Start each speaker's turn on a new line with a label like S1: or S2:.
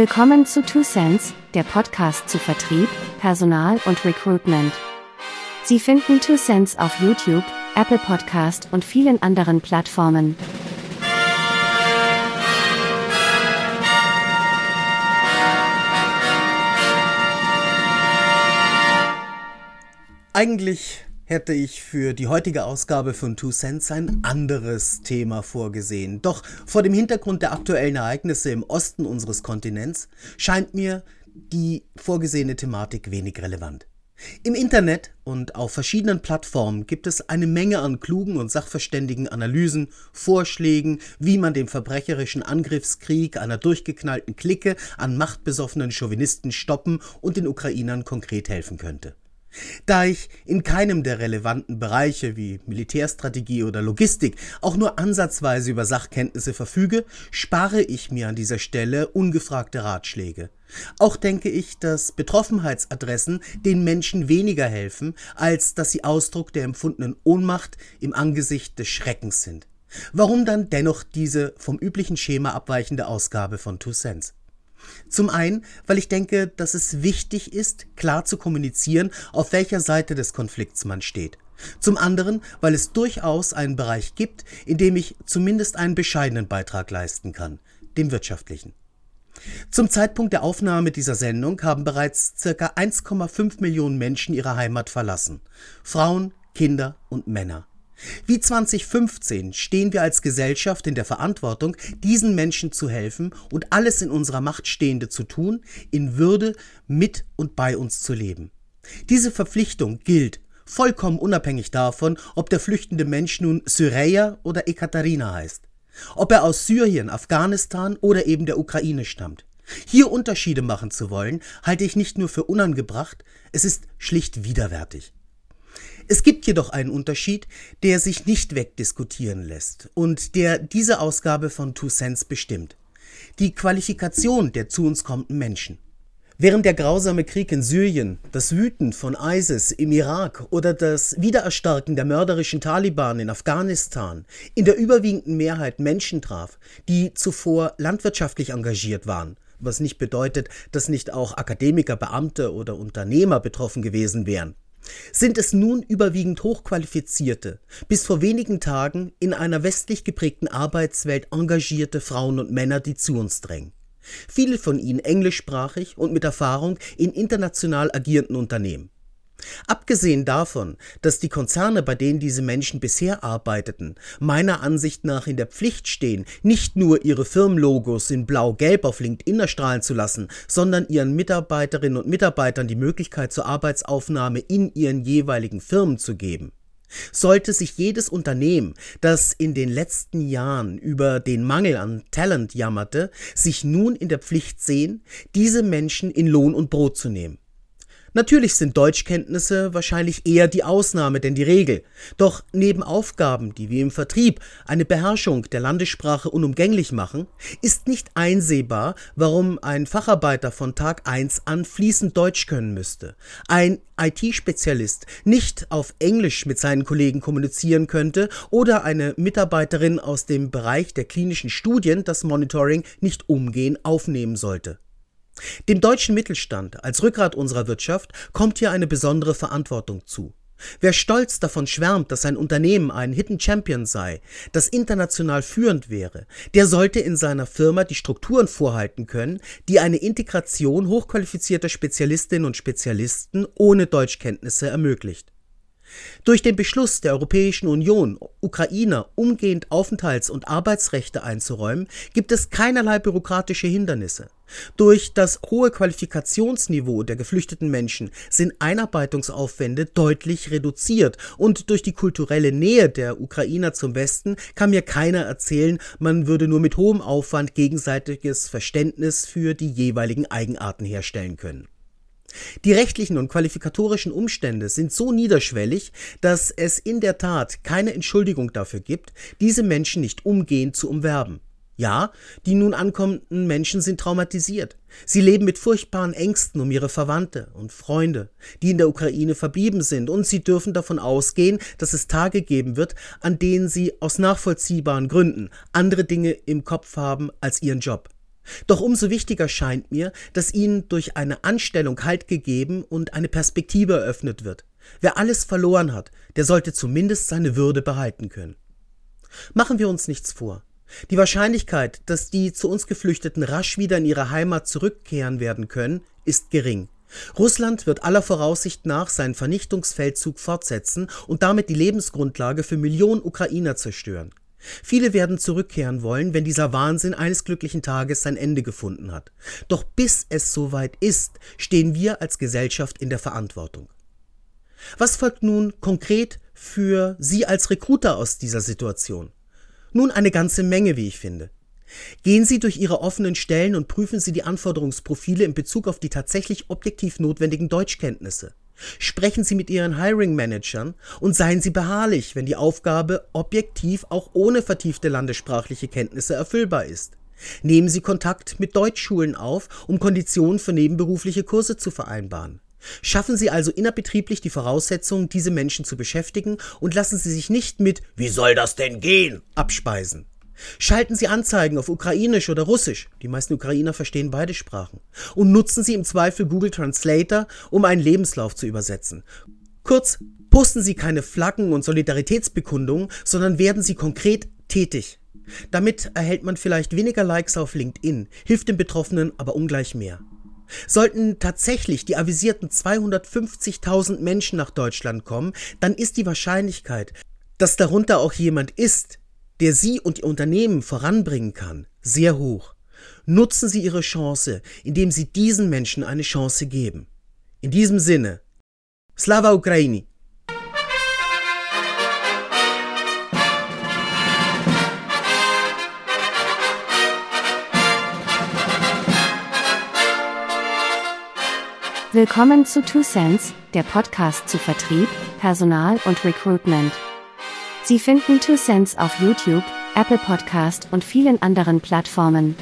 S1: Willkommen zu Two Cents, der Podcast zu Vertrieb, Personal und Recruitment. Sie finden Two Cents auf YouTube, Apple Podcast und vielen anderen Plattformen.
S2: Eigentlich hätte ich für die heutige Ausgabe von Two Cents ein anderes Thema vorgesehen. Doch vor dem Hintergrund der aktuellen Ereignisse im Osten unseres Kontinents scheint mir die vorgesehene Thematik wenig relevant. Im Internet und auf verschiedenen Plattformen gibt es eine Menge an klugen und sachverständigen Analysen, Vorschlägen, wie man dem verbrecherischen Angriffskrieg einer durchgeknallten Clique an machtbesoffenen Chauvinisten stoppen und den Ukrainern konkret helfen könnte. Da ich in keinem der relevanten Bereiche wie Militärstrategie oder Logistik auch nur ansatzweise über Sachkenntnisse verfüge, spare ich mir an dieser Stelle ungefragte Ratschläge. Auch denke ich, dass Betroffenheitsadressen den Menschen weniger helfen, als dass sie Ausdruck der empfundenen Ohnmacht im Angesicht des Schreckens sind. Warum dann dennoch diese vom üblichen Schema abweichende Ausgabe von Two Cents? Zum einen, weil ich denke, dass es wichtig ist, klar zu kommunizieren, auf welcher Seite des Konflikts man steht. Zum anderen, weil es durchaus einen Bereich gibt, in dem ich zumindest einen bescheidenen Beitrag leisten kann, dem wirtschaftlichen. Zum Zeitpunkt der Aufnahme dieser Sendung haben bereits ca. 1,5 Millionen Menschen ihre Heimat verlassen. Frauen, Kinder und Männer. Wie 2015 stehen wir als Gesellschaft in der Verantwortung, diesen Menschen zu helfen und alles in unserer Macht Stehende zu tun, in Würde mit und bei uns zu leben. Diese Verpflichtung gilt vollkommen unabhängig davon, ob der flüchtende Mensch nun Syreia oder Ekaterina heißt, ob er aus Syrien, Afghanistan oder eben der Ukraine stammt. Hier Unterschiede machen zu wollen, halte ich nicht nur für unangebracht, es ist schlicht widerwärtig. Es gibt jedoch einen Unterschied, der sich nicht wegdiskutieren lässt und der diese Ausgabe von Two Cents bestimmt. Die Qualifikation der zu uns kommenden Menschen. Während der grausame Krieg in Syrien, das Wüten von ISIS im Irak oder das Wiedererstarken der mörderischen Taliban in Afghanistan in der überwiegenden Mehrheit Menschen traf, die zuvor landwirtschaftlich engagiert waren, was nicht bedeutet, dass nicht auch Akademiker, Beamte oder Unternehmer betroffen gewesen wären sind es nun überwiegend hochqualifizierte, bis vor wenigen Tagen in einer westlich geprägten Arbeitswelt engagierte Frauen und Männer, die zu uns drängen. Viele von ihnen englischsprachig und mit Erfahrung in international agierenden Unternehmen. Abgesehen davon, dass die Konzerne, bei denen diese Menschen bisher arbeiteten, meiner Ansicht nach in der Pflicht stehen, nicht nur ihre Firmenlogos in blau-gelb auf LinkedIn erstrahlen zu lassen, sondern ihren Mitarbeiterinnen und Mitarbeitern die Möglichkeit zur Arbeitsaufnahme in ihren jeweiligen Firmen zu geben. Sollte sich jedes Unternehmen, das in den letzten Jahren über den Mangel an Talent jammerte, sich nun in der Pflicht sehen, diese Menschen in Lohn und Brot zu nehmen. Natürlich sind Deutschkenntnisse wahrscheinlich eher die Ausnahme denn die Regel. Doch neben Aufgaben, die wie im Vertrieb eine Beherrschung der Landessprache unumgänglich machen, ist nicht einsehbar, warum ein Facharbeiter von Tag 1 an fließend Deutsch können müsste, ein IT-Spezialist nicht auf Englisch mit seinen Kollegen kommunizieren könnte oder eine Mitarbeiterin aus dem Bereich der klinischen Studien das Monitoring nicht umgehend aufnehmen sollte. Dem deutschen Mittelstand als Rückgrat unserer Wirtschaft kommt hier eine besondere Verantwortung zu. Wer stolz davon schwärmt, dass sein Unternehmen ein Hidden Champion sei, das international führend wäre, der sollte in seiner Firma die Strukturen vorhalten können, die eine Integration hochqualifizierter Spezialistinnen und Spezialisten ohne Deutschkenntnisse ermöglicht. Durch den Beschluss der Europäischen Union, Ukrainer umgehend Aufenthalts- und Arbeitsrechte einzuräumen, gibt es keinerlei bürokratische Hindernisse. Durch das hohe Qualifikationsniveau der geflüchteten Menschen sind Einarbeitungsaufwände deutlich reduziert und durch die kulturelle Nähe der Ukrainer zum Westen kann mir keiner erzählen, man würde nur mit hohem Aufwand gegenseitiges Verständnis für die jeweiligen Eigenarten herstellen können. Die rechtlichen und qualifikatorischen Umstände sind so niederschwellig, dass es in der Tat keine Entschuldigung dafür gibt, diese Menschen nicht umgehend zu umwerben. Ja, die nun ankommenden Menschen sind traumatisiert. Sie leben mit furchtbaren Ängsten um ihre Verwandte und Freunde, die in der Ukraine verblieben sind, und sie dürfen davon ausgehen, dass es Tage geben wird, an denen sie aus nachvollziehbaren Gründen andere Dinge im Kopf haben als ihren Job. Doch umso wichtiger scheint mir, dass ihnen durch eine Anstellung Halt gegeben und eine Perspektive eröffnet wird. Wer alles verloren hat, der sollte zumindest seine Würde behalten können. Machen wir uns nichts vor. Die Wahrscheinlichkeit, dass die zu uns Geflüchteten rasch wieder in ihre Heimat zurückkehren werden können, ist gering. Russland wird aller Voraussicht nach seinen Vernichtungsfeldzug fortsetzen und damit die Lebensgrundlage für Millionen Ukrainer zerstören. Viele werden zurückkehren wollen, wenn dieser Wahnsinn eines glücklichen Tages sein Ende gefunden hat. Doch bis es soweit ist, stehen wir als Gesellschaft in der Verantwortung. Was folgt nun konkret für Sie als Recruiter aus dieser Situation? Nun eine ganze Menge, wie ich finde. Gehen Sie durch Ihre offenen Stellen und prüfen Sie die Anforderungsprofile in Bezug auf die tatsächlich objektiv notwendigen Deutschkenntnisse. Sprechen Sie mit Ihren Hiring-Managern und seien Sie beharrlich, wenn die Aufgabe objektiv auch ohne vertiefte landessprachliche Kenntnisse erfüllbar ist. Nehmen Sie Kontakt mit Deutschschulen auf, um Konditionen für nebenberufliche Kurse zu vereinbaren. Schaffen Sie also innerbetrieblich die Voraussetzungen, diese Menschen zu beschäftigen und lassen Sie sich nicht mit Wie soll das denn gehen? abspeisen. Schalten Sie Anzeigen auf Ukrainisch oder Russisch, die meisten Ukrainer verstehen beide Sprachen, und nutzen Sie im Zweifel Google Translator, um einen Lebenslauf zu übersetzen. Kurz, posten Sie keine Flaggen und Solidaritätsbekundungen, sondern werden Sie konkret tätig. Damit erhält man vielleicht weniger Likes auf LinkedIn, hilft den Betroffenen aber ungleich mehr. Sollten tatsächlich die avisierten 250.000 Menschen nach Deutschland kommen, dann ist die Wahrscheinlichkeit, dass darunter auch jemand ist, der Sie und Ihr Unternehmen voranbringen kann, sehr hoch. Nutzen Sie Ihre Chance, indem Sie diesen Menschen eine Chance geben. In diesem Sinne, Slava Ukraini!
S1: Willkommen zu Two Cents, der Podcast zu Vertrieb, Personal und Recruitment. Sie finden Two Cents auf YouTube, Apple Podcast und vielen anderen Plattformen.